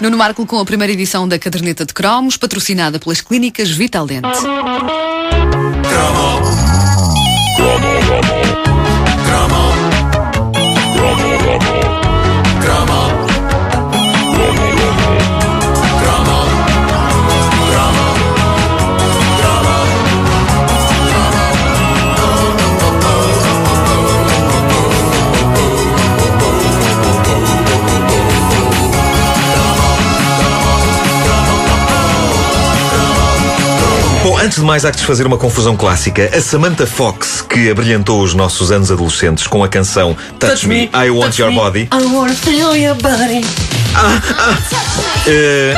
Nuno Marco com a primeira edição da caderneta de cromos, patrocinada pelas clínicas Vital Dente. Bom, antes de mais, há que desfazer uma confusão clássica. A Samantha Fox, que abrilhantou os nossos anos adolescentes com a canção Touch, Me, I Want touch Your me, Body. I wanna feel your body. Eh,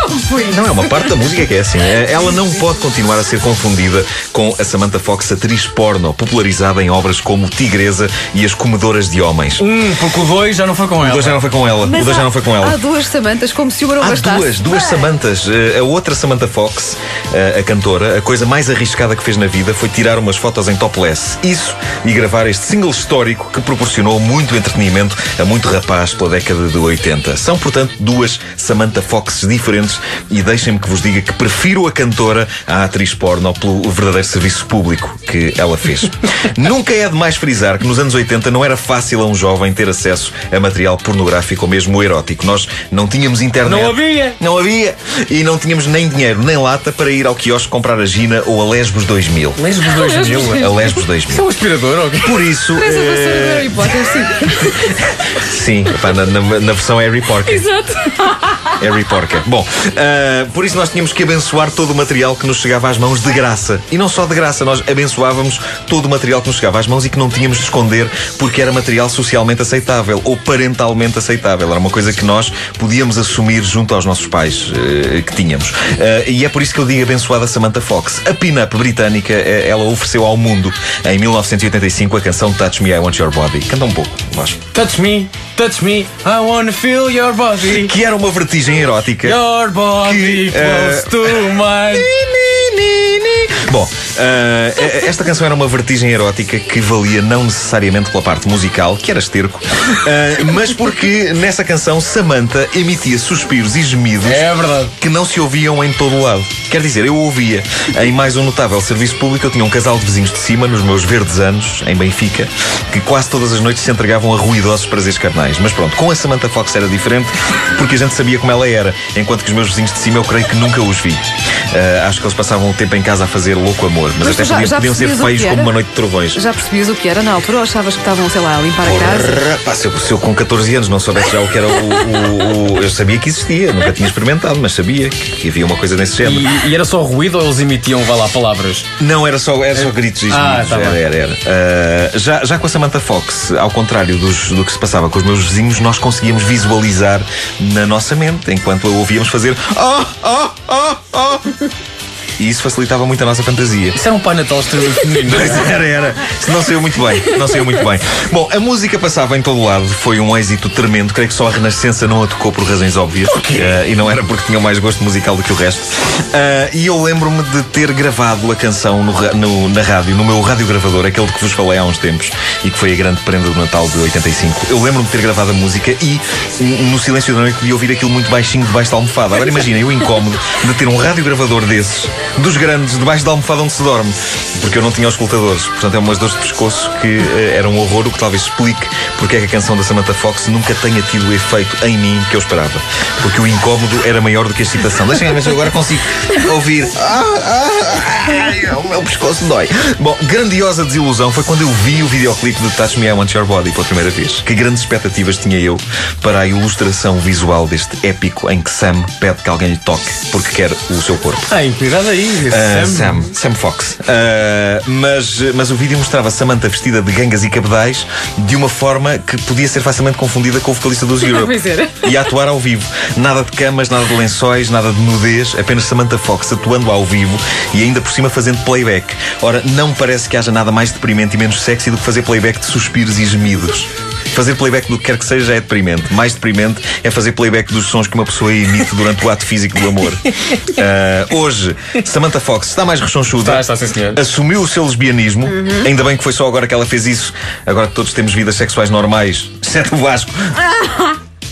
não é uma parte da música que é assim. Eh, Ela não pode continuar a ser confundida com a Samantha Fox, atriz porno, popularizada em obras como Tigresa e As Comedoras de Homens. Hum, porque o 2 já não foi com O ela. dois já não foi com ela. o dois já não foi com ela. Há duas Samantas, como se uma não Há bastasse. duas, duas Samantas. Eh, A outra Samantha Fox, eh, a cantora, a coisa mais arriscada que fez na vida foi tirar umas fotos em topless. Isso e gravar este single histórico que proporcionou muito entretenimento a muito rapaz pela década de 80. São, portanto, duas Samantha Foxes diferentes e deixem-me que vos diga que prefiro a cantora à atriz porno pelo verdadeiro serviço público que ela fez. Nunca é demais frisar que nos anos 80 não era fácil a um jovem ter acesso a material pornográfico ou mesmo erótico. Nós não tínhamos internet. Não havia. Não havia. E não tínhamos nem dinheiro, nem lata para ir ao quiosque comprar a Gina ou a Lesbos 2000. Lesbos 2000. A Lesbos Isso é 2000. um aspirador, ou? Por isso. Parece a do eh, Harry Potter, sim. Sim, pá, na, na- na versão Harry Porker. Exato. Harry Porker. Bom, ah, por isso nós tínhamos que abençoar todo o material que nos chegava às mãos de graça. E não só de graça, nós abençoávamos todo o material que nos chegava às mãos e que não tínhamos de esconder porque era material socialmente aceitável ou parentalmente aceitável. Era uma coisa que nós podíamos assumir junto aos nossos pais eh, que tínhamos. Ah, e é por isso que eu digo abençoada Samantha Fox. A pin-up britânica, ela ofereceu ao mundo em 1985 a canção Touch Me, I Want Your Body. Canta um pouco, Vasco. Touch me, touch me, I wanna feel your body. Que era uma vertigem erótica. Your body Que, close to mine. Bom, eh, esta canção era uma vertigem erótica que valia não necessariamente pela parte musical, que era esterco, eh, mas porque nessa canção Samantha emitia suspiros e gemidos É que não se ouviam em todo o lado. Quer dizer, eu ouvia. Em mais um notável serviço público, eu tinha um casal de vizinhos de cima, nos meus verdes anos, em Benfica, que quase todas as noites se entregavam a ruidosos prazeres carnais. Mas pronto, com a Samantha Fox era diferente, porque a gente sabia como ela era, enquanto que os meus vizinhos de cima eu creio que nunca os vi. Ah, acho que eles passavam o tempo em casa a fazer louco amor, mas, Mas até já- podiam, já podiam ser feios como uma noite de trovões. Já percebias o que era na altura ou achavas que estavam, sei lá, a limpar a casa? Porra, pá, se, eu, se eu com 14 anos não soubesse já o que era o, o- o- Eu sabia que existia, nunca tinha experimentado, mas sabia que, que havia uma coisa desse género. E, era só ruído ou eles emitiam, vai lá, palavras? Não, era só, era só gritos e Ah, gemidos. tá era, bem. era, era. Ah, já, já com a Samantha Fox, ao contrário dos- do que se passava com os meus vizinhos, nós conseguíamos visualizar na nossa mente, enquanto a ouvíamos fazer. Oh, oh, oh, oh. E isso facilitava muito a nossa fantasia. Isso era um Pai Natal extremamente feminino. Pois era, era. Isso não saiu muito bem. Não saiu muito bem. Bom, a música passava em todo lado. Foi um êxito tremendo. Creio que só a Renascença não a tocou por razões óbvias. Eh, e não era porque tinha mais gosto musical do que o resto. Eh, e eu lembro-me de ter gravado a canção no no- na rádio, no meu radiogravador, aquele de que vos falei há uns tempos e que foi a grande prenda do Natal de 85. Eu lembro-me de ter gravado a música e, no silêncio da noite, de ouvir aquilo muito baixinho debaixo da almofada. Agora imaginem o incómodo de ter um radiogravador desses, dos grandes, debaixo da almofada onde se dorme. Porque eu não tinha os escutadores. Portanto, é umas dores de pescoço que eh, era um horror, o que talvez explique porque é que a canção da Samantha Fox nunca tenha tido o efeito em mim que eu esperava. Porque o incómodo era maior do que a excitação. Deixem-me ver se eu agora consigo ouvir. Ah, ah, ai, o meu pescoço dói. Bom, grandiosa desilusão foi quando eu vi o videoclipe de Touch Me I Want Your Body pela primeira vez. Que grandes expectativas tinha eu para a ilustração visual deste épico em que Sam pede que alguém lhe toque porque quer o seu corpo. Ai, cuidado aí. Ah, Sam. Sam, Sam Fox. Ah, mas, mas o vídeo mostrava Samantha vestida de gangas e cabedais de uma forma que podia ser facilmente confundida com o vocalista dos Europe. E a atuar ao vivo. Nada de camas, nada de lençóis, nada de nudez, apenas Samantha Fox atuando ao vivo e ainda por cima fazendo playback. Ora, não parece que haja nada mais deprimente e menos sexy do que fazer playback de suspiros e gemidos. Fazer playback do que quer que seja é deprimente. Mais deprimente é fazer playback dos sons que uma pessoa emite durante o ato físico do amor. Ah, hoje, Samantha Fox está mais rechonchuda. Está, está, sim, senhor. Assumiu o seu lesbianismo. Ainda bem que foi só agora que ela fez isso. Agora que todos temos vidas sexuais normais, exceto o Vasco.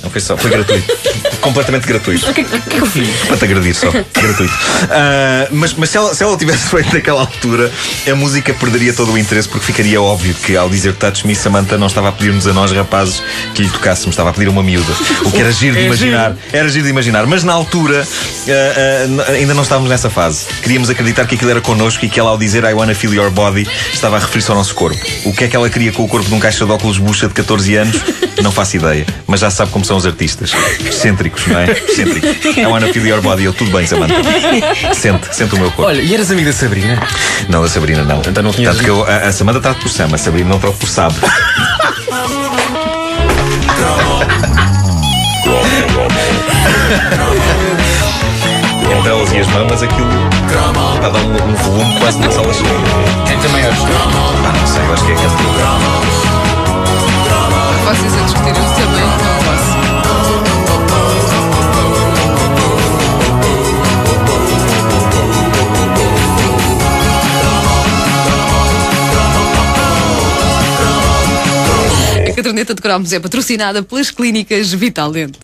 Não foi só, foi gratuito. Completamente gratuito. O que, que, que eu fiz? Para te agredir só, gratuito. Ah, mas mas se, ela, se ela tivesse feito naquela altura, a música perderia todo o interesse porque ficaria óbvio que ao dizer Touch Me, Samantha não estava a pedir-nos a nós, rapazes, que lhe tocássemos, estava a pedir uma miúda. O que era giro de É imaginar. Era giro de imaginar. Mas na altura ah, ah, ainda não estávamos nessa fase. Queríamos acreditar que aquilo era connosco e que ela, ao dizer I wanna feel your body, estava a referir-se ao nosso corpo. O que é que ela queria com o corpo de um caixa de óculos bucha de 14 anos? Não faço ideia. Mas já sabe como são os artistas. Excêntricos, não é? Excêntricos. I wanna feel your body. Eu, tudo bem, Samantha. Sente, sente o meu corpo. Olha, e eras amigo da Sabrina? Não, da Sabrina não. Então não tinhas- Tanto que eu, a, a Samanta trata por Sam, a Sabrina não troca por Sabe. Entre elas e as mamas, aquilo está a dar um, um volume quase na sala cheia. Quem também acho. Ah, não sei, eu acho que é cantora. Vocês a discutirem o tamanho A caderneta de cromos é patrocinada pelas clínicas Vital Dente.